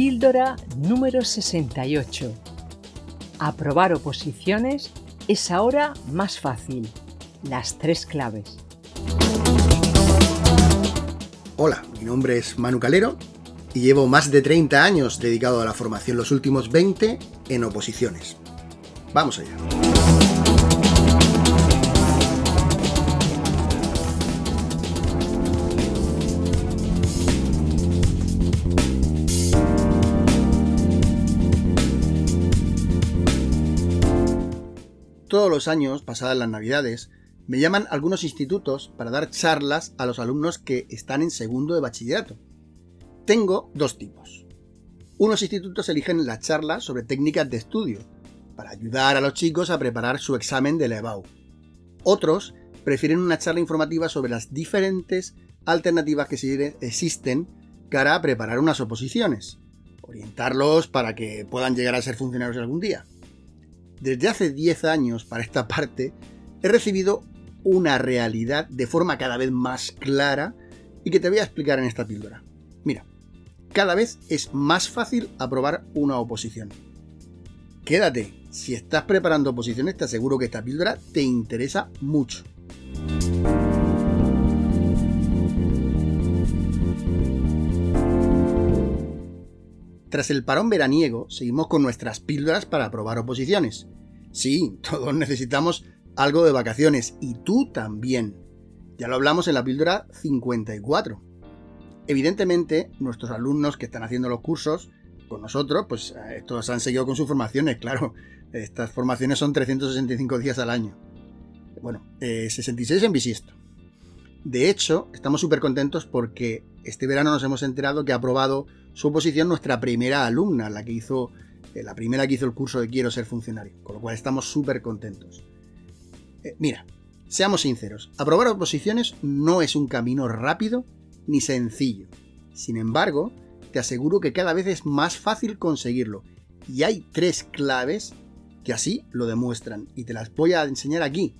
Píldora número 68. Aprobar oposiciones es ahora más fácil. Las tres claves. Hola, mi nombre es Manu Calero y llevo más de 30 años dedicado a la formación, los últimos 20 en oposiciones. Vamos allá. Todos los años, pasadas las navidades, me llaman algunos institutos para dar charlas a los alumnos que están en segundo de bachillerato. Tengo dos tipos. Unos institutos eligen la charla sobre técnicas de estudio, para ayudar a los chicos a preparar su examen de la EBAU. Otros prefieren una charla informativa sobre las diferentes alternativas que existen cara a preparar unas oposiciones, orientarlos para que puedan llegar a ser funcionarios algún día desde hace 10 años para esta parte, he recibido una realidad de forma cada vez más clara y que te voy a explicar en esta píldora. Mira, cada vez es más fácil aprobar una oposición. Quédate, si estás preparando oposiciones te aseguro que esta píldora te interesa mucho. Tras el parón veraniego, seguimos con nuestras píldoras para aprobar oposiciones. Sí, todos necesitamos algo de vacaciones y tú también. Ya lo hablamos en la píldora 54. Evidentemente, nuestros alumnos que están haciendo los cursos con nosotros, pues eh, estos han seguido con sus formaciones, claro. Estas formaciones son 365 días al año. Bueno, 66 eh, en bisiesto. De hecho, estamos súper contentos porque este verano nos hemos enterado que ha aprobado su oposición nuestra primera alumna, la que hizo, eh, la primera que hizo el curso de Quiero ser funcionario, con lo cual estamos súper contentos. Eh, mira, seamos sinceros, aprobar oposiciones no es un camino rápido ni sencillo. Sin embargo, te aseguro que cada vez es más fácil conseguirlo. Y hay tres claves que así lo demuestran. Y te las voy a enseñar aquí.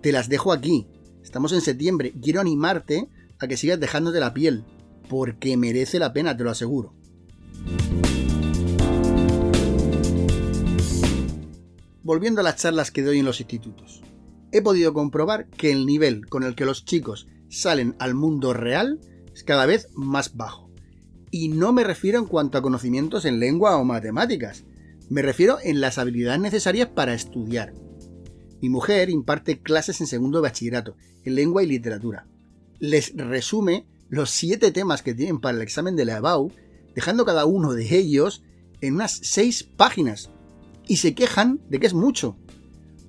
Te las dejo aquí. Estamos en septiembre. Quiero animarte que sigas dejándote la piel porque merece la pena, te lo aseguro. Volviendo a las charlas que doy en los institutos, he podido comprobar que el nivel con el que los chicos salen al mundo real es cada vez más bajo. Y no me refiero en cuanto a conocimientos en lengua o matemáticas, me refiero en las habilidades necesarias para estudiar. Mi mujer imparte clases en segundo de bachillerato, en lengua y literatura. Les resume los siete temas que tienen para el examen de la EBAU, dejando cada uno de ellos en unas seis páginas. Y se quejan de que es mucho.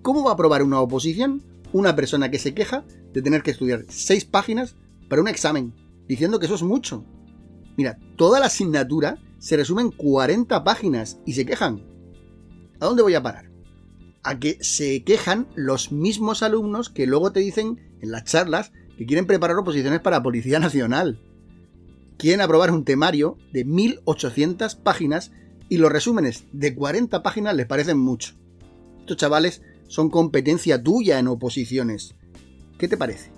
¿Cómo va a aprobar una oposición una persona que se queja de tener que estudiar seis páginas para un examen, diciendo que eso es mucho? Mira, toda la asignatura se resume en 40 páginas y se quejan. ¿A dónde voy a parar? A que se quejan los mismos alumnos que luego te dicen en las charlas que quieren preparar oposiciones para Policía Nacional. Quieren aprobar un temario de 1800 páginas y los resúmenes de 40 páginas les parecen mucho. Estos chavales son competencia tuya en oposiciones. ¿Qué te parece?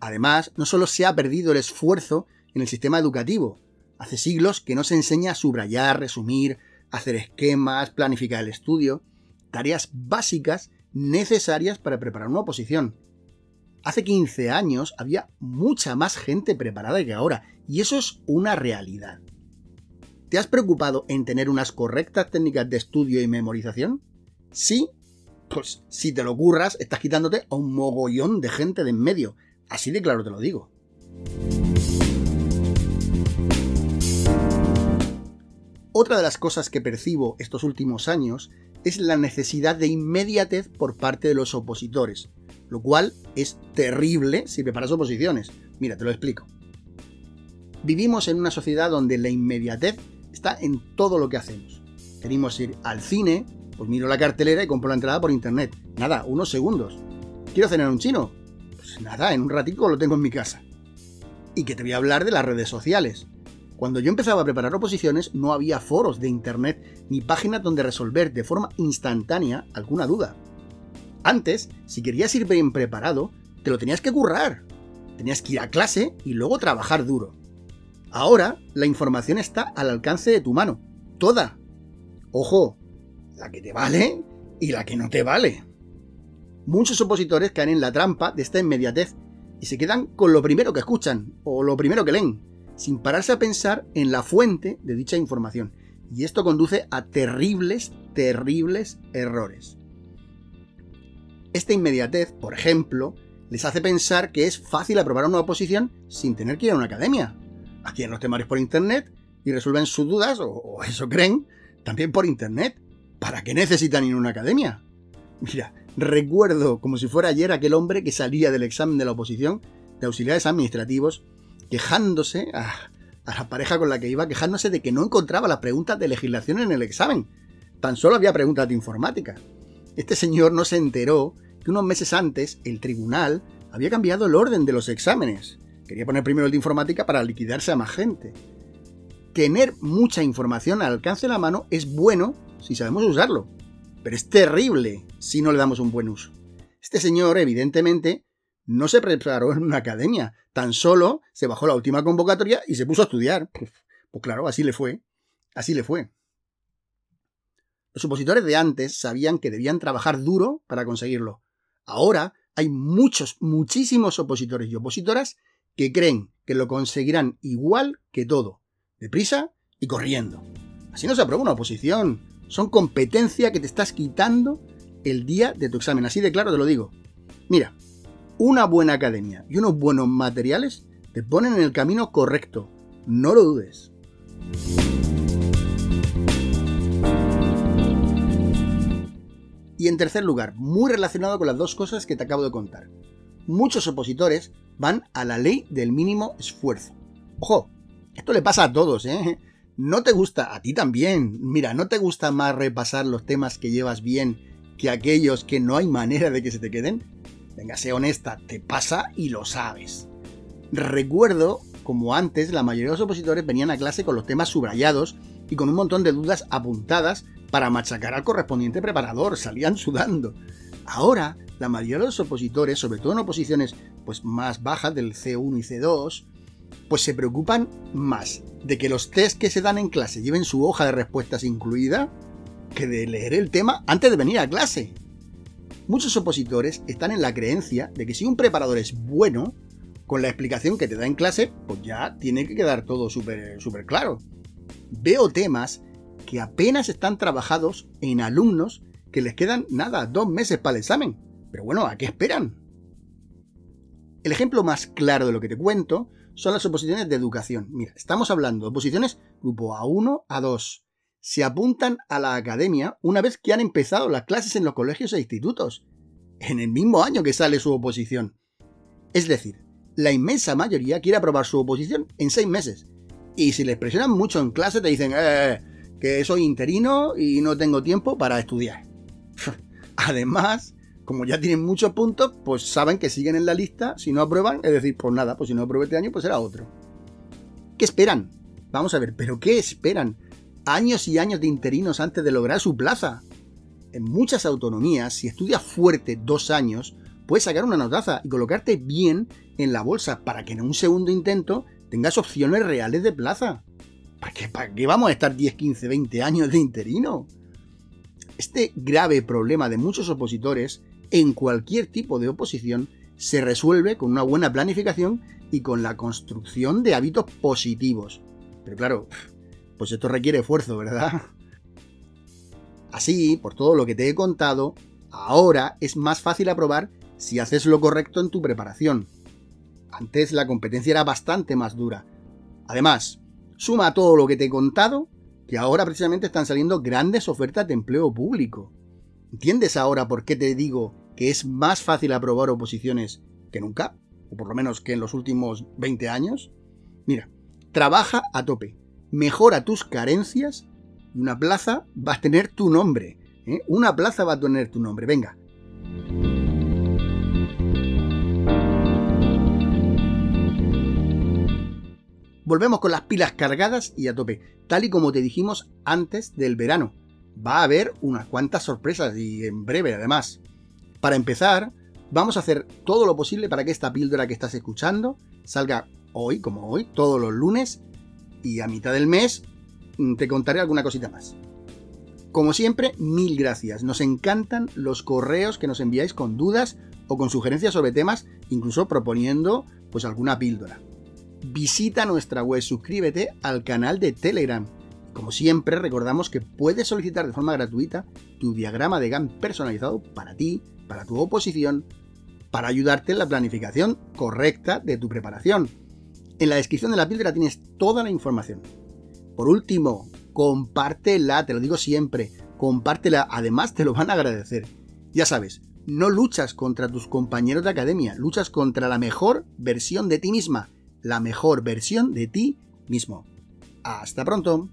Además, no solo se ha perdido el esfuerzo en el sistema educativo, hace siglos que no se enseña a subrayar, resumir, hacer esquemas, planificar el estudio, tareas básicas necesarias para preparar una oposición. Hace 15 años había mucha más gente preparada que ahora, y eso es una realidad. ¿Te has preocupado en tener unas correctas técnicas de estudio y memorización? Sí, pues si te lo ocurras, estás quitándote a un mogollón de gente de en medio. Así de claro te lo digo. Otra de las cosas que percibo estos últimos años es la necesidad de inmediatez por parte de los opositores, lo cual es terrible si preparas oposiciones. Mira, te lo explico. Vivimos en una sociedad donde la inmediatez está en todo lo que hacemos. Queremos ir al cine, pues miro la cartelera y compro la entrada por internet. Nada, unos segundos. ¿Quiero cenar un chino? Pues nada, en un ratico lo tengo en mi casa. Y que te voy a hablar de las redes sociales. Cuando yo empezaba a preparar oposiciones no había foros de internet ni páginas donde resolver de forma instantánea alguna duda. Antes, si querías ir bien preparado, te lo tenías que currar. Tenías que ir a clase y luego trabajar duro. Ahora, la información está al alcance de tu mano. Toda. Ojo, la que te vale y la que no te vale. Muchos opositores caen en la trampa de esta inmediatez y se quedan con lo primero que escuchan o lo primero que leen, sin pararse a pensar en la fuente de dicha información. Y esto conduce a terribles, terribles errores. Esta inmediatez, por ejemplo, les hace pensar que es fácil aprobar una oposición sin tener que ir a una academia. Aquí los temarios por internet y resuelven sus dudas, o, eso creen, también por internet. ¿Para qué necesitan ir a una academia? Mira, recuerdo como si fuera ayer aquel hombre que salía del examen de la oposición de auxiliares administrativos quejándose a, la pareja con la que iba, quejándose de que no encontraba las preguntas de legislación en el examen. Tan solo había preguntas de informática. Este señor no se enteró que unos meses antes el tribunal había cambiado el orden de los exámenes. Quería poner primero el de informática para liquidarse a más gente. Tener mucha información al alcance de la mano es bueno si sabemos usarlo, pero es terrible si no le damos un buen uso. Este señor, evidentemente, no se preparó en una academia, tan solo se bajó la última convocatoria y se puso a estudiar. Pues, pues claro, así le fue. Así le fue. Los opositores de antes sabían que debían trabajar duro para conseguirlo. Ahora hay muchos, muchísimos opositores y opositoras que creen que lo conseguirán igual que todo, deprisa y corriendo. Así no se aprueba una oposición. Son competencia que te estás quitando el día de tu examen. Así de claro te lo digo. Mira, una buena academia y unos buenos materiales te ponen en el camino correcto. No lo dudes. Y en tercer lugar, muy relacionado con las dos cosas que te acabo de contar. Muchos opositores van a la ley del mínimo esfuerzo. Ojo, esto le pasa a todos, ¿eh? ¿No te gusta? A ti también. Mira, ¿no te gusta más repasar los temas que llevas bien que aquellos que no hay manera de que se te queden? Venga, sé honesta, te pasa y lo sabes. Recuerdo como antes la mayoría de los opositores venían a clase con los temas subrayados y con un montón de dudas apuntadas para machacar al correspondiente preparador, salían sudando. Ahora, la mayoría de los opositores, sobre todo en oposiciones pues, más bajas del C1 y C2, pues se preocupan más de que los test que se dan en clase lleven su hoja de respuestas incluida que de leer el tema antes de venir a clase. Muchos opositores están en la creencia de que si un preparador es bueno, con la explicación que te da en clase, pues ya tiene que quedar todo súper claro. Veo temas que apenas están trabajados en alumnos que les quedan nada, dos meses para el examen. Pero bueno, ¿a qué esperan? El ejemplo más claro de lo que te cuento son las oposiciones de educación. Mira, estamos hablando de oposiciones grupo A1, A2, se apuntan a la academia una vez que han empezado las clases en los colegios e institutos, en el mismo año que sale su oposición. Es decir, la inmensa mayoría quiere aprobar su oposición en seis meses. Y si les presionan mucho en clase, te dicen eh, que soy interino y no tengo tiempo para estudiar. Además, como ya tienen muchos puntos, pues saben que siguen en la lista. Si no aprueban, es decir, pues nada, pues si no apruebo este año, pues será otro. ¿Qué esperan? Vamos a ver, ¿pero qué esperan? años y años de interinos antes de lograr su plaza. En muchas autonomías, si estudias fuerte dos años, puedes sacar una notaza y colocarte bien en la bolsa para que en un segundo intento tengas opciones reales de plaza. ¿Para qué, ¿Para qué vamos a estar 10, 15, 20 años de interino? Este grave problema de muchos opositores en cualquier tipo de oposición se resuelve con una buena planificación y con la construcción de hábitos positivos. Pero claro, pues esto requiere esfuerzo, ¿verdad? Así, por todo lo que te he contado, ahora es más fácil aprobar si haces lo correcto en tu preparación. Antes la competencia era bastante más dura. Además, suma todo lo que te he contado que ahora precisamente están saliendo grandes ofertas de empleo público. ¿Entiendes ahora por qué te digo que es más fácil aprobar oposiciones que nunca? O por lo menos que en los últimos 20 años. Mira, Trabaja a tope, mejora tus carencias y una plaza va a tener tu nombre. ¿eh? Una plaza va a tener tu nombre. Venga. Volvemos con las pilas cargadas y a tope, tal y como te dijimos antes del verano. Va a haber unas cuantas sorpresas y en breve además. Para empezar, vamos a hacer todo lo posible para que esta píldora que estás escuchando salga hoy, como hoy, todos los lunes, y a mitad del mes mm, te contaré alguna cosita más. Como siempre, mil gracias. Nos encantan los correos que nos enviáis con dudas o con sugerencias sobre temas, incluso proponiendo pues alguna píldora. Visita nuestra web, suscríbete al canal de Telegram. Como siempre, recordamos que puedes solicitar de forma gratuita tu diagrama de GAN personalizado para ti, para tu oposición, para ayudarte en la planificación correcta de tu preparación. En la descripción de la píldora tienes toda la información. Por último, compártela, te lo digo siempre, compártela, además te lo van a agradecer. Ya sabes, no luchas contra tus compañeros de academia, luchas contra la mejor versión de ti misma, la mejor versión de ti mismo. Hasta pronto.